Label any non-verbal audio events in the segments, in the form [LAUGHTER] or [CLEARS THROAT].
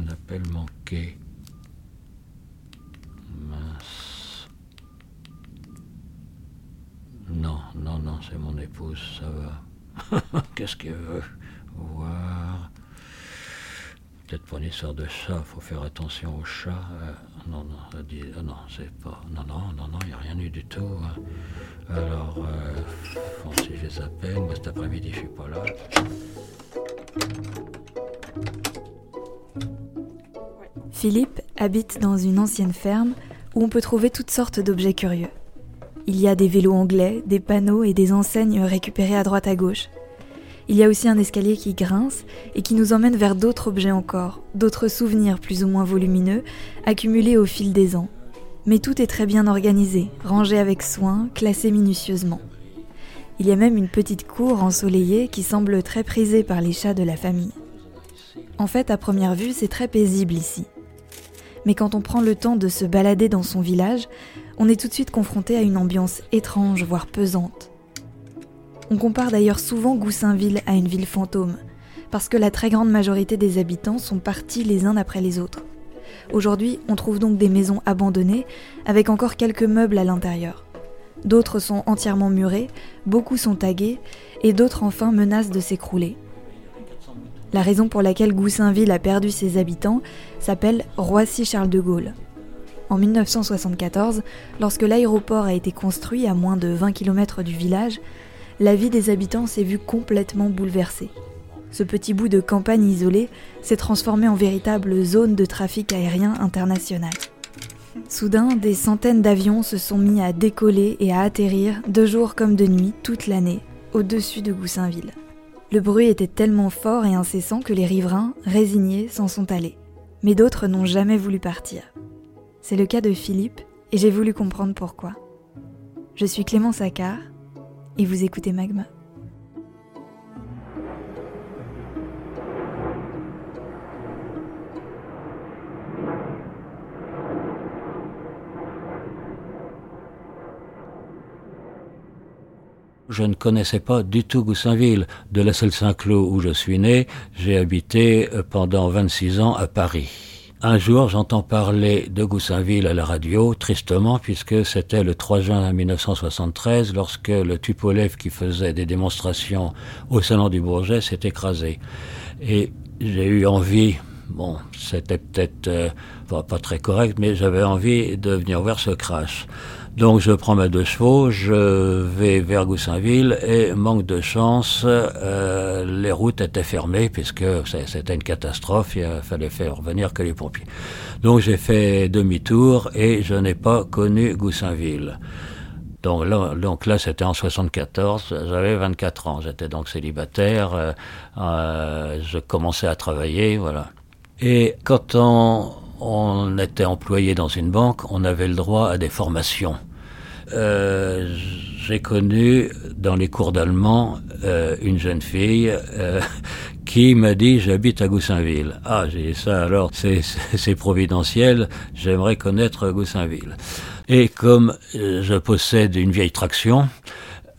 un appel manqué. Mince. Non, non, non, c'est mon épouse, ça va. [LAUGHS] Qu'est-ce qu'elle veut Voir? Peut-être pour une histoire de chat, faut faire attention aux chats. Euh, non, non, elle dit, euh, non, c'est pas. Non, non, non, non, il n'y a rien eu du tout. hein. Alors, euh, si je les appelle, moi cet après-midi, je suis pas là. Philippe habite dans une ancienne ferme où on peut trouver toutes sortes d'objets curieux. Il y a des vélos anglais, des panneaux et des enseignes récupérés à droite à gauche. Il y a aussi un escalier qui grince et qui nous emmène vers d'autres objets encore, d'autres souvenirs plus ou moins volumineux, accumulés au fil des ans. Mais tout est très bien organisé, rangé avec soin, classé minutieusement. Il y a même une petite cour ensoleillée qui semble très prisée par les chats de la famille. En fait, à première vue, c'est très paisible ici. Mais quand on prend le temps de se balader dans son village, on est tout de suite confronté à une ambiance étrange, voire pesante. On compare d'ailleurs souvent Goussainville à une ville fantôme, parce que la très grande majorité des habitants sont partis les uns après les autres. Aujourd'hui, on trouve donc des maisons abandonnées, avec encore quelques meubles à l'intérieur. D'autres sont entièrement murées, beaucoup sont tagués, et d'autres enfin menacent de s'écrouler. La raison pour laquelle Goussainville a perdu ses habitants s'appelle Roissy-Charles de Gaulle. En 1974, lorsque l'aéroport a été construit à moins de 20 km du village, la vie des habitants s'est vue complètement bouleversée. Ce petit bout de campagne isolée s'est transformé en véritable zone de trafic aérien international. Soudain, des centaines d'avions se sont mis à décoller et à atterrir, de jour comme de nuit, toute l'année, au-dessus de Goussainville. Le bruit était tellement fort et incessant que les riverains, résignés, s'en sont allés. Mais d'autres n'ont jamais voulu partir. C'est le cas de Philippe, et j'ai voulu comprendre pourquoi. Je suis Clément Saccard, et vous écoutez Magma. Je ne connaissais pas du tout Goussainville. De la Saint-Cloud où je suis né, j'ai habité euh, pendant 26 ans à Paris. Un jour, j'entends parler de Goussainville à la radio, tristement, puisque c'était le 3 juin 1973, lorsque le Tupolev qui faisait des démonstrations au Salon du Bourget s'est écrasé. Et j'ai eu envie, bon, c'était peut-être euh, pas, pas très correct, mais j'avais envie de venir voir ce crash. Donc je prends mes deux chevaux, je vais vers Goussainville et manque de chance, euh, les routes étaient fermées puisque c'était une catastrophe, il fallait faire revenir que les pompiers. Donc j'ai fait demi-tour et je n'ai pas connu Goussainville. Donc là, donc là c'était en 74, j'avais 24 ans, j'étais donc célibataire, euh, euh, je commençais à travailler, voilà. Et quand on, on était employé dans une banque, on avait le droit à des formations. Euh, j'ai connu dans les cours d'allemand euh, une jeune fille euh, [LAUGHS] qui m'a dit j'habite à Goussainville. Ah, j'ai dit ça alors, c'est providentiel, j'aimerais connaître Goussainville. Et comme je possède une vieille traction,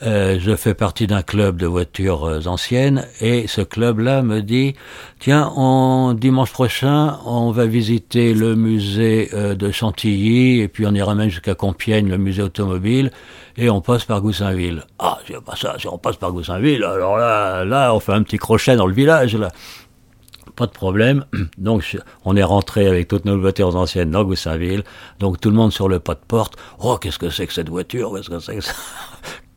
euh, je fais partie d'un club de voitures euh, anciennes et ce club-là me dit tiens, on, dimanche prochain, on va visiter le musée euh, de Chantilly et puis on ira même jusqu'à Compiègne, le musée automobile et on passe par Goussainville. Ah, c'est pas ça, si on passe par Goussainville, alors là, là, on fait un petit crochet dans le village là. Pas de problème. [CLEARS THROAT] Donc, on est rentré avec toutes nos voitures anciennes dans Goussainville. Donc, tout le monde sur le pas de porte. Oh, qu'est-ce que c'est que cette voiture? Qu'est-ce que c'est ça?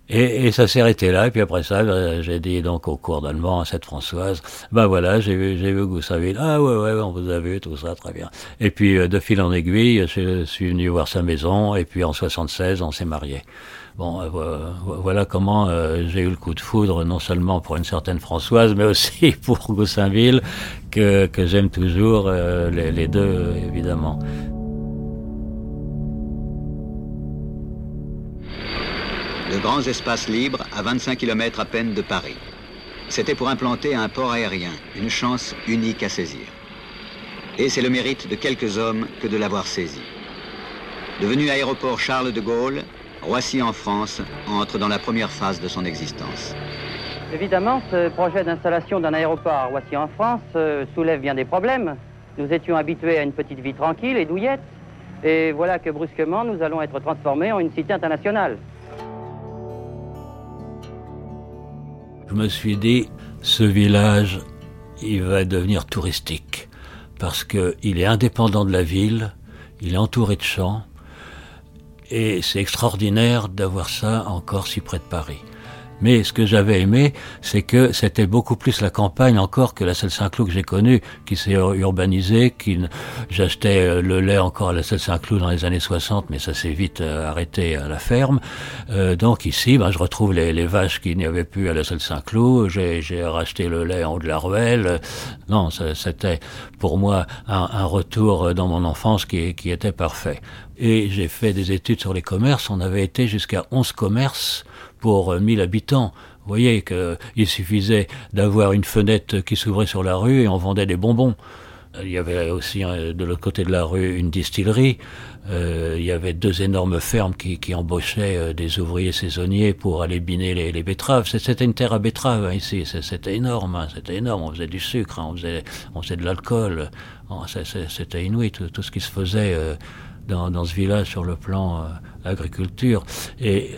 Et, et, ça s'est arrêté là. Et puis après ça, ben, j'ai dit donc au cours d'allemand à cette Françoise, ben voilà, j'ai vu, j'ai vu Goussainville. Ah ouais, ouais, on vous a vu, tout ça, très bien. Et puis euh, de fil en aiguille, je suis venu voir sa maison. Et puis en 76, on s'est mariés. Bon, euh, voilà comment euh, j'ai eu le coup de foudre, non seulement pour une certaine Françoise, mais aussi [LAUGHS] pour Goussainville, que, que j'aime toujours, les deux, évidemment. De grands espaces libres à 25 km à peine de Paris. C'était pour implanter un port aérien, une chance unique à saisir. Et c'est le mérite de quelques hommes que de l'avoir saisi. Devenu aéroport Charles de Gaulle, Roissy en France entre dans la première phase de son existence. Évidemment, ce projet d'installation d'un aéroport à Roissy en France euh, soulève bien des problèmes. Nous étions habitués à une petite vie tranquille et douillette. Et voilà que brusquement, nous allons être transformés en une cité internationale. Je me suis dit, ce village, il va devenir touristique. Parce qu'il est indépendant de la ville, il est entouré de champs, et c'est extraordinaire d'avoir ça encore si près de Paris. Mais ce que j'avais aimé, c'est que c'était beaucoup plus la campagne encore que la Selle Saint-Cloud que j'ai connue, qui s'est urbanisée, qui j'achetais euh, le lait encore à la Selle Saint-Cloud dans les années 60, mais ça s'est vite euh, arrêté à la ferme. Euh, donc ici, ben, je retrouve les, les vaches qu'il n'y avait plus à la Selle Saint-Cloud. J'ai racheté le lait en haut de la ruelle. Non, c'était pour moi un, un, retour dans mon enfance qui, qui était parfait. Et j'ai fait des études sur les commerces. On avait été jusqu'à 11 commerces pour 1000 habitants. Vous voyez qu'il suffisait d'avoir une fenêtre qui s'ouvrait sur la rue et on vendait des bonbons. Il y avait aussi euh, de l'autre côté de la rue une distillerie. Euh, il y avait deux énormes fermes qui, embauchaient euh, des ouvriers saisonniers pour aller biner les, betteraves. C'était une terre à betteraves hein, ici. C'était énorme. Hein, c'était énorme. On faisait du sucre, hein, on, faisait, de l'alcool. C'était inouï tout, ce qui se faisait euh, dans, dans, ce village sur le plan euh, agriculture. Et,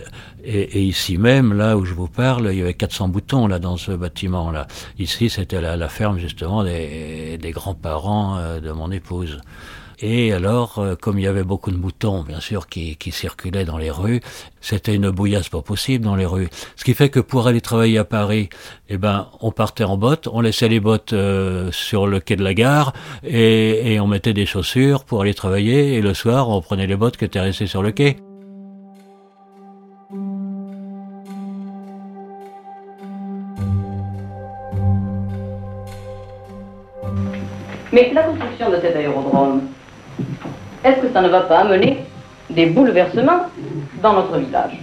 et, et, ici même, là où je vous parle, il y avait 400 boutons là dans ce bâtiment là. Ici, c'était la, la, ferme justement des, des grands-parents euh, de mon épouse. Et alors, euh, comme il y avait beaucoup de moutons, bien sûr, qui, qui circulaient dans les rues, c'était une bouillasse pas possible dans les rues. Ce qui fait que pour aller travailler à Paris, eh ben, on partait en bottes, on laissait les bottes euh, sur le quai de la gare et, et on mettait des chaussures pour aller travailler. Et le soir, on prenait les bottes qui étaient restées sur le quai. Mais la construction de cet aérodrome, est-ce que ça ne va pas amener des bouleversements dans notre village?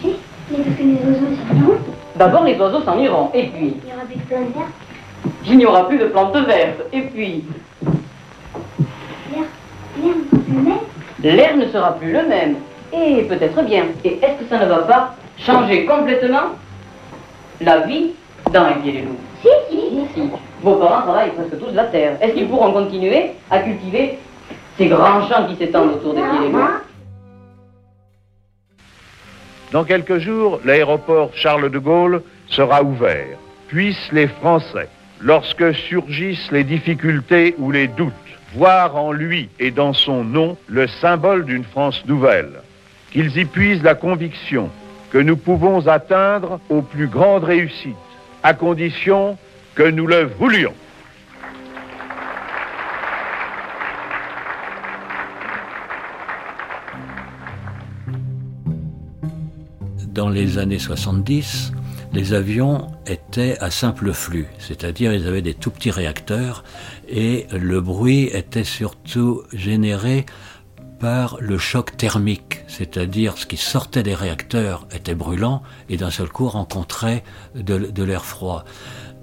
Si, mais parce que les oiseaux s'en iront. D'abord, les oiseaux s'en iront, et puis Il y aura plus de plantes vertes. il n'y aura plus de plantes vertes, et puis L'air, ne sera plus le même. l'air ne sera plus le même. Et peut-être bien. Et est-ce que ça ne va pas changer complètement la vie dans les pieds les loups Vos parents travaillent presque tous la terre. Est-ce qu'ils pourront continuer à cultiver ces grands champs qui s'étendent autour des pieds Dans quelques jours, l'aéroport Charles de Gaulle sera ouvert. Puissent les Français, lorsque surgissent les difficultés ou les doutes, voir en lui et dans son nom le symbole d'une France nouvelle. Qu'ils y puisent la conviction que nous pouvons atteindre aux plus grandes réussites, à condition que nous le voulions. Dans les années 70, les avions étaient à simple flux, c'est-à-dire ils avaient des tout petits réacteurs et le bruit était surtout généré par le choc thermique, c'est-à-dire ce qui sortait des réacteurs était brûlant et d'un seul coup rencontrait de, de l'air froid.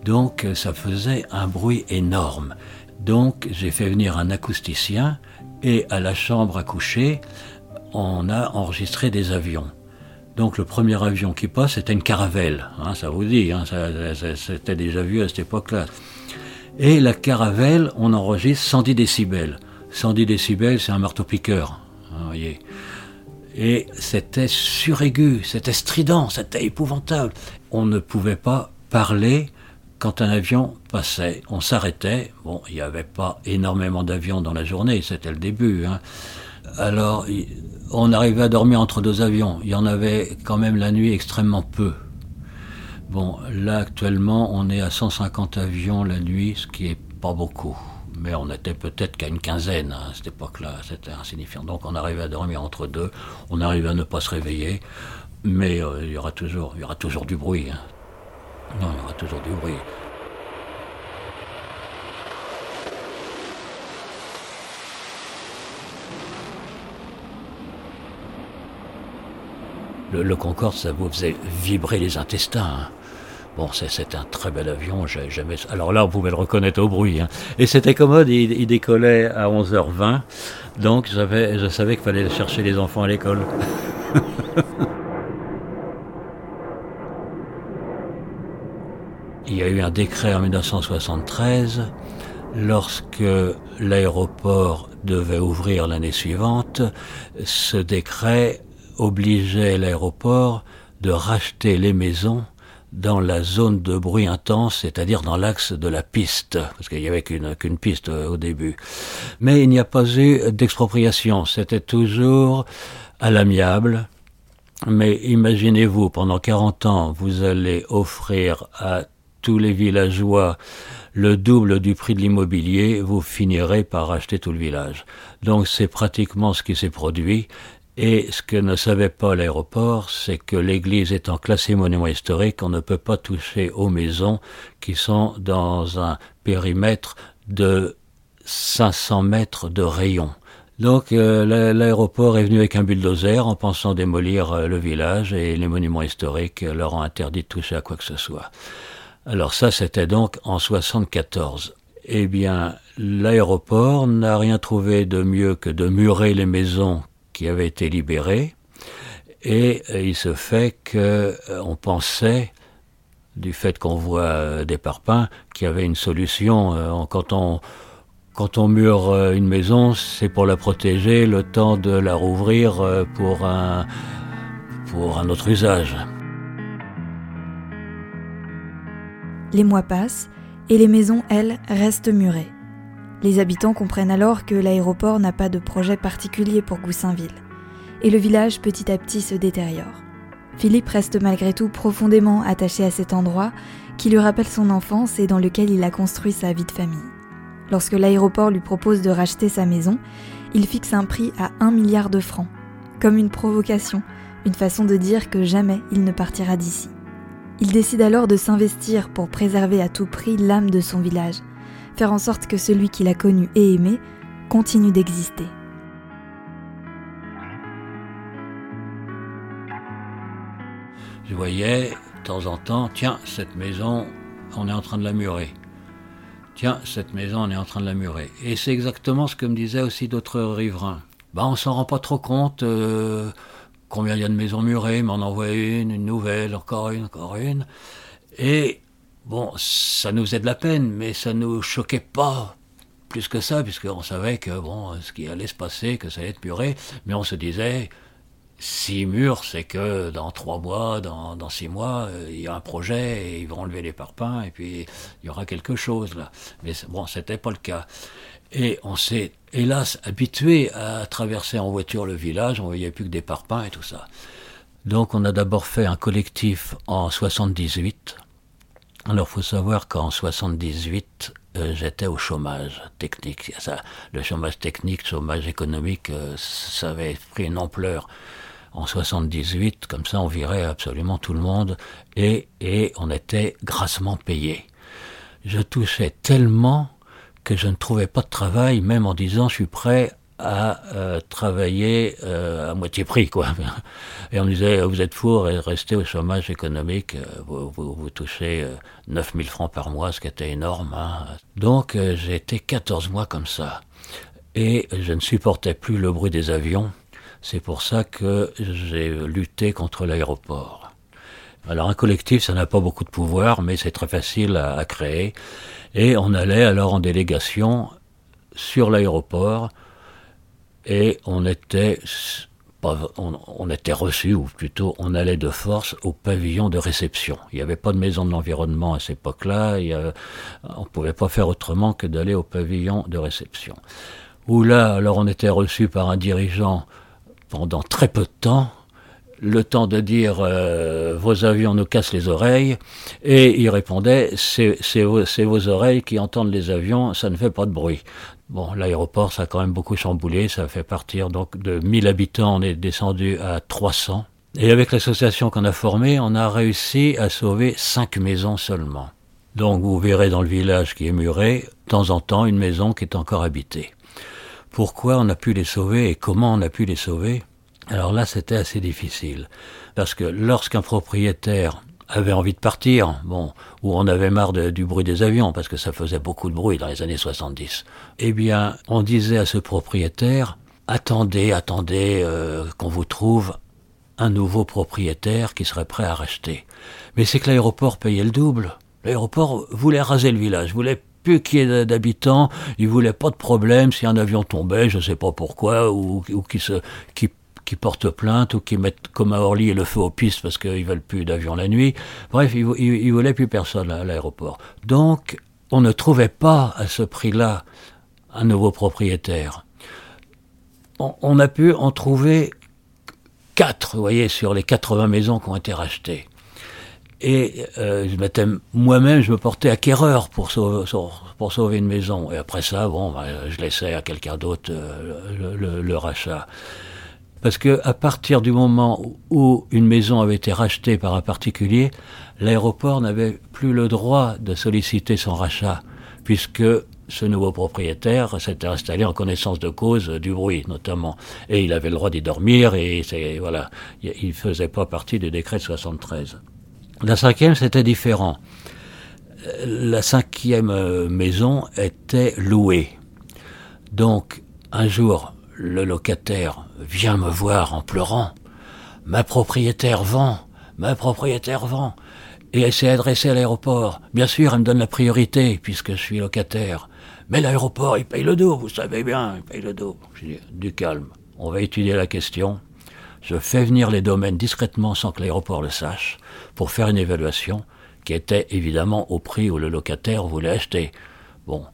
Donc ça faisait un bruit énorme. Donc j'ai fait venir un acousticien et à la chambre à coucher, on a enregistré des avions. Donc le premier avion qui passe, c'était une caravelle, hein, ça vous dit, hein, c'était déjà vu à cette époque-là. Et la caravelle, on enregistre 110 décibels. 110 décibels, c'est un marteau-piqueur, hein, voyez. Et c'était suraigu, c'était strident, c'était épouvantable. On ne pouvait pas parler quand un avion passait. On s'arrêtait. Bon, il n'y avait pas énormément d'avions dans la journée, c'était le début. Hein. Alors, on arrivait à dormir entre deux avions. Il y en avait quand même la nuit extrêmement peu. Bon, là actuellement, on est à 150 avions la nuit, ce qui est pas beaucoup. Mais on était peut-être qu'à une quinzaine hein, à cette époque-là, c'était insignifiant. Donc on arrivait à dormir entre deux, on arrivait à ne pas se réveiller, mais euh, il y aura toujours, du bruit. Hein. Non, il y aura toujours du bruit. Le, Concorde, ça vous faisait vibrer les intestins. Hein. Bon, c'est un très bel avion. Jamais... Alors là, on pouvait le reconnaître au bruit. Hein. Et c'était commode, il, il, décollait à 11h20. Donc, je savais qu'il fallait chercher les enfants à l'école. [LAUGHS] il y a eu un décret en 1973. lorsque l'aéroport devait ouvrir l'année suivante, ce décret obligeait l'aéroport de racheter les maisons dans la zone de bruit intense, c'est-à-dire dans l'axe de la piste, parce qu'il n'y avait qu'une piste euh, au début. Mais il n'y a pas eu d'expropriation, c'était toujours à l'amiable. Mais imaginez-vous, pendant 40 ans, vous allez offrir à tous les villageois le double du prix de l'immobilier, vous finirez par acheter tout le village. Donc c'est pratiquement ce qui s'est produit. Et ce que ne savait pas l'aéroport, c'est que l'église étant classée monument historique, on ne peut pas toucher aux maisons qui sont dans un périmètre de 500 mètres de rayon. Donc euh, l'aéroport est venu avec un bulldozer en pensant démolir euh, le village et les monuments historiques leur ont interdit de toucher à quoi que ce soit. Alors ça c'était donc en 74. Eh bien, l'aéroport n'a rien trouvé de mieux que de murer les maisons qui avait été libéré. Et euh, il se fait que euh, on pensait, du fait qu'on voit euh, des parpaings, qu'il y avait une solution. quand on quand mure une maison, c'est pour la protéger, le temps de la rouvrir pour un autre usage. Les mois passent et les maisons, elles, restent murées. Les habitants comprennent alors que l'aéroport n'a pas de projet particulier pour Goussainville, et le village petit à petit se détériore. Philippe reste malgré tout profondément attaché à cet endroit qui lui rappelle son enfance et dans lequel il a construit sa vie de famille. Lorsque l'aéroport lui propose de racheter sa maison, il fixe un prix à 1 milliard de francs, comme une provocation, une façon de dire que jamais il ne partira d'ici. Il décide alors de s'investir pour préserver à tout prix l'âme de son village, faire en sorte que celui qu'il a connu et aimé continue d'exister. Je voyais de temps en temps, tiens, cette maison, on est en train de la murer. Tiens, cette maison, on est en train de la murer. Et c'est exactement ce que me disaient aussi d'autres riverains. Bah, on s'en rend pas trop compte euh, combien il y a de maisons murées, mais on en voit une, une nouvelle, encore une, encore une. Et Bon, ça nous faisait de la peine, mais ça nous choquait pas plus que ça, puisqu'on savait que bon, ce qui allait se passer, que ça allait être muré, mais on se disait, si mûr, c'est que dans trois mois, dans, dans six mois, euh, il y a un projet et ils vont enlever les parpaings et puis il y aura quelque chose là. Mais bon, c'était pas le cas. Et on s'est, hélas, habitué à traverser en voiture le village, on voyait plus que des parpaings et tout ça. Donc on a d'abord fait un collectif en 78, alors, faut savoir qu'en 78, euh, j'étais au chômage technique. Ça, le chômage technique, chômage économique, euh, ça avait pris une ampleur. En 78, comme ça, on virait absolument tout le monde et, et on était grassement payé. Je touchais tellement que je ne trouvais pas de travail, même en disant je suis prêt à euh, travailler euh, à moitié prix, quoi. [LAUGHS] Et on disait, vous êtes fou, restez au chômage économique, euh, vous, touchez 9000 francs par mois, ce qui était énorme. Hein. Donc j'ai été 14 mois comme ça. Et je ne supportais plus le bruit des avions. C'est pour ça que j'ai lutté contre l'aéroport. Alors un collectif, ça n'a pas beaucoup de pouvoir, mais c'est très facile à créer. Et on allait alors en délégation sur l'aéroport, et on était on, était reçu, ou plutôt on allait de force au pavillon de réception. Il n'y avait pas de maison de l'environnement à cette époque-là, on ne pouvait pas faire autrement que d'aller au pavillon de réception. Où là, alors on était reçu par un dirigeant pendant très peu de temps, le temps de dire euh, vos avions nous cassent les oreilles, et il répondait c'est vos, oreilles qui entendent les avions, ça ne fait pas de bruit. Bon, l'aéroport, ça a quand même beaucoup chamboulé. Ça fait partir donc de 1000 habitants, on est descendu à 300. Et avec l'association qu'on a formée, on a réussi à sauver 5 maisons seulement. Donc vous verrez dans le village qui est muré, de temps en temps, une maison qui est encore habitée. Pourquoi on a pu les sauver et comment on a pu les sauver? Alors là, c'était assez difficile. Parce que lorsqu'un propriétaire avait envie de partir, bon, ou on avait marre du bruit des avions, parce que ça faisait beaucoup de bruit dans les années 70. Eh bien, on disait à ce propriétaire, attendez, attendez euh, qu'on vous trouve un nouveau propriétaire qui serait prêt à racheter. Mais c'est que l'aéroport payait le double. L'aéroport voulait raser le village, voulait plus qui est d'habitants. Ils voulaient pas de problème si un avion tombait, je sais pas pourquoi, ou, ou qui se, qui qui portent plainte ou qui mettent comme à Orly le feu aux pistes parce qu'ils veulent plus d'avions la nuit. Bref, ils, ils, voulaient plus personne à l'aéroport. Donc, on ne trouvait pas à ce prix-là un nouveau propriétaire. On, a pu en trouver quatre, vous voyez, sur les 80 maisons qui ont été rachetées. Et euh, moi-même, je me portais acquéreur pour sauver, une maison. Et après ça, bon, ben, je laissais à quelqu'un d'autre euh, le, rachat. Parce que à partir du moment où une maison avait été rachetée par un particulier, l'aéroport n'avait plus le droit de solliciter son rachat, puisque ce nouveau propriétaire s'était installé en connaissance de cause du bruit, notamment. Et il avait le droit d'y dormir, et voilà, il faisait pas partie du décret de 73. La cinquième, c'était différent. La cinquième maison était louée. Donc, un jour, le locataire vient me voir en pleurant. Ma propriétaire vend, ma propriétaire vend. Et elle s'est adressée à l'aéroport. Bien sûr, elle me donne la priorité, puisque je suis locataire. Mais l'aéroport, il paye le dos, vous savez bien, il paye le dos. Je dis, du calme, on va étudier la question. Je fais venir les domaines discrètement sans que l'aéroport le sache, pour faire une évaluation qui était évidemment au prix où le locataire voulait acheter. Bon,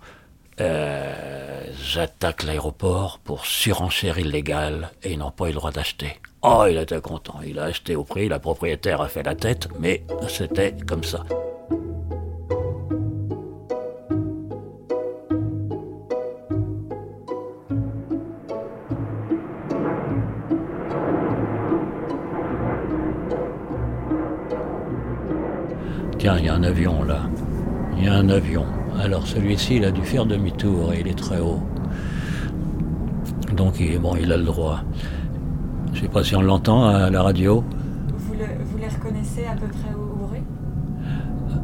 euh, j'attaque l'aéroport pour surenchère illégale et ils n'ont pas eu le droit d'acheter. Oh, il était content, il a acheté au prix, la propriétaire a fait la tête, mais c'était comme ça. Tiens, il y a un avion là. Il y a un avion. Alors celui-ci, il a dû faire demi-tour et il est très haut. Donc il, bon, il a le droit. Je ne sais pas si on l'entend à la radio. Vous, le, vous, les reconnaissez à peu près au, bruit?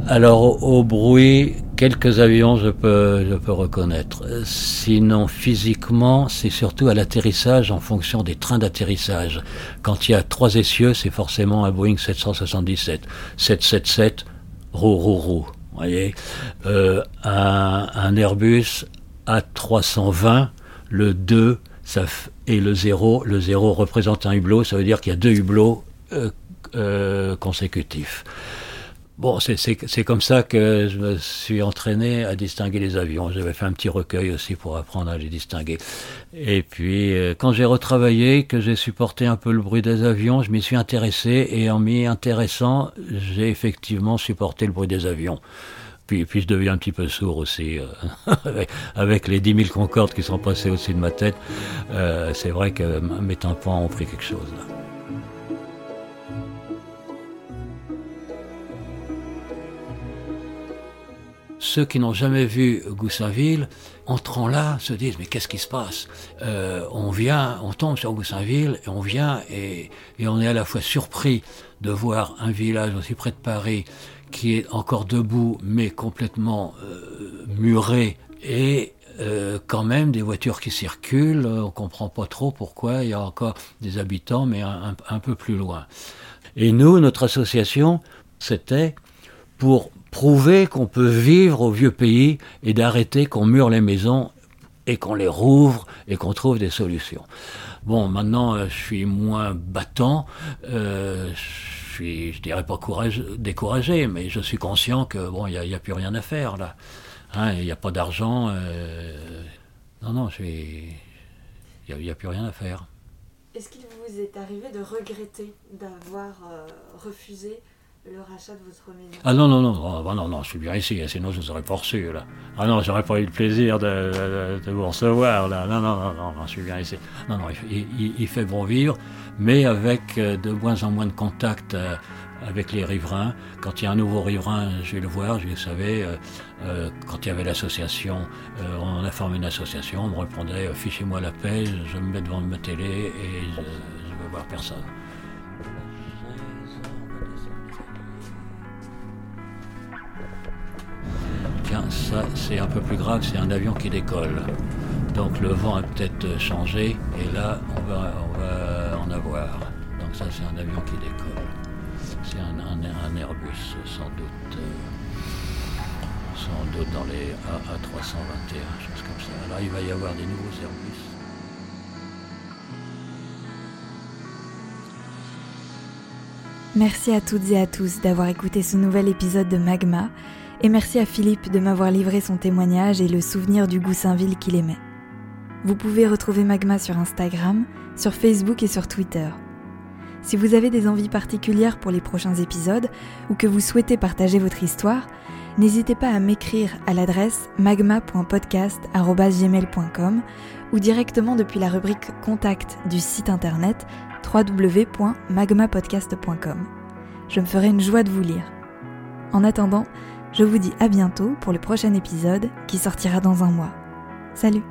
Alors au, au, bruit, quelques avions je peux, je peux reconnaître. Sinon physiquement, c'est surtout à l'atterrissage en fonction des trains d'atterrissage. Quand il y a trois essieux, c'est forcément un Boeing 777. 777, roue, roue, roue voyez, euh, un, Airbus A320, le 2 ça et le 0, le 0 représente un hublot, ça veut dire qu'il y a deux hublots euh, euh, consécutifs. Bon, c'est comme ça que je me suis entraîné à distinguer les avions. J'avais fait un petit recueil aussi pour apprendre à les distinguer. Et puis, euh, quand j'ai retravaillé, que j'ai supporté un peu le bruit des avions, je m'y suis intéressé et en m'y intéressant, j'ai effectivement supporté le bruit des avions. Puis, puis je deviens un petit peu sourd aussi, euh, [LAUGHS] avec, les 10 000 Concorde qui sont passés au-dessus de ma tête. Euh, c'est vrai que mes tympans ont pris quelque chose. Ceux qui n'ont jamais vu Goussainville, entrant là, se disent mais qu'est-ce qui se passe? Euh, On vient, on tombe sur Goussainville et on vient et, et, on est à la fois surpris de voir un village aussi près de Paris qui est encore debout mais complètement euh, muré et euh, quand même des voitures qui circulent. On comprend pas trop pourquoi il y a encore des habitants mais un, un peu plus loin. Et nous, notre association, c'était pour prouver qu'on peut vivre au vieux pays et d'arrêter qu'on mure les maisons et qu'on les rouvre et qu'on trouve des solutions. Bon, maintenant, euh, je suis moins battant, euh, je suis, dirais pas découragé, mais je suis conscient que bon, il n'y a, plus rien à faire là. Hein, il n'y a pas d'argent. Euh, non, non, il n'y a, plus rien à faire. Est-ce qu'il vous est arrivé de regretter d'avoir refusé le rachat de votre maison Ah non, non, non, oh, non, non, je suis bien ici, sinon je ne vous aurais pas reçu, là. Ah non, j'aurais pas eu le plaisir de, vous recevoir, là. Non, non, non, je suis bien ici. Non, non, il, fait bon vivre, mais avec de moins en moins de contact euh, avec les riverains. Quand il y a un nouveau riverain, je vais le voir, je vais, vous savez, euh, euh, quand il y avait l'association, euh, on a formé une association, on me répondait, fichez-moi la paix, je me mets devant ma télé et je ne veux voir personne. Ça c'est un peu plus grave, c'est un avion qui décolle. Donc le vent a peut-être changé et là on va, on va en avoir. Donc ça c'est un avion qui décolle. C'est un, Airbus sans doute. sans doute dans les AA 321, choses comme ça. Alors il va y avoir des nouveaux services. Merci à toutes et à tous d'avoir écouté ce nouvel épisode de Magma, et merci à Philippe de m'avoir livré son témoignage et le souvenir du Goussainville qu'il aimait. Vous pouvez retrouver Magma sur Instagram, sur Facebook et sur Twitter. Si vous avez des envies particulières pour les prochains épisodes ou que vous souhaitez partager votre histoire, n'hésitez pas à m'écrire à l'adresse magma.podcast.gmail.com ou directement depuis la rubrique Contact du site internet www.magmapodcast.com. Je me ferai une joie de vous lire. En attendant, je vous dis à bientôt pour le prochain épisode qui sortira dans un mois. Salut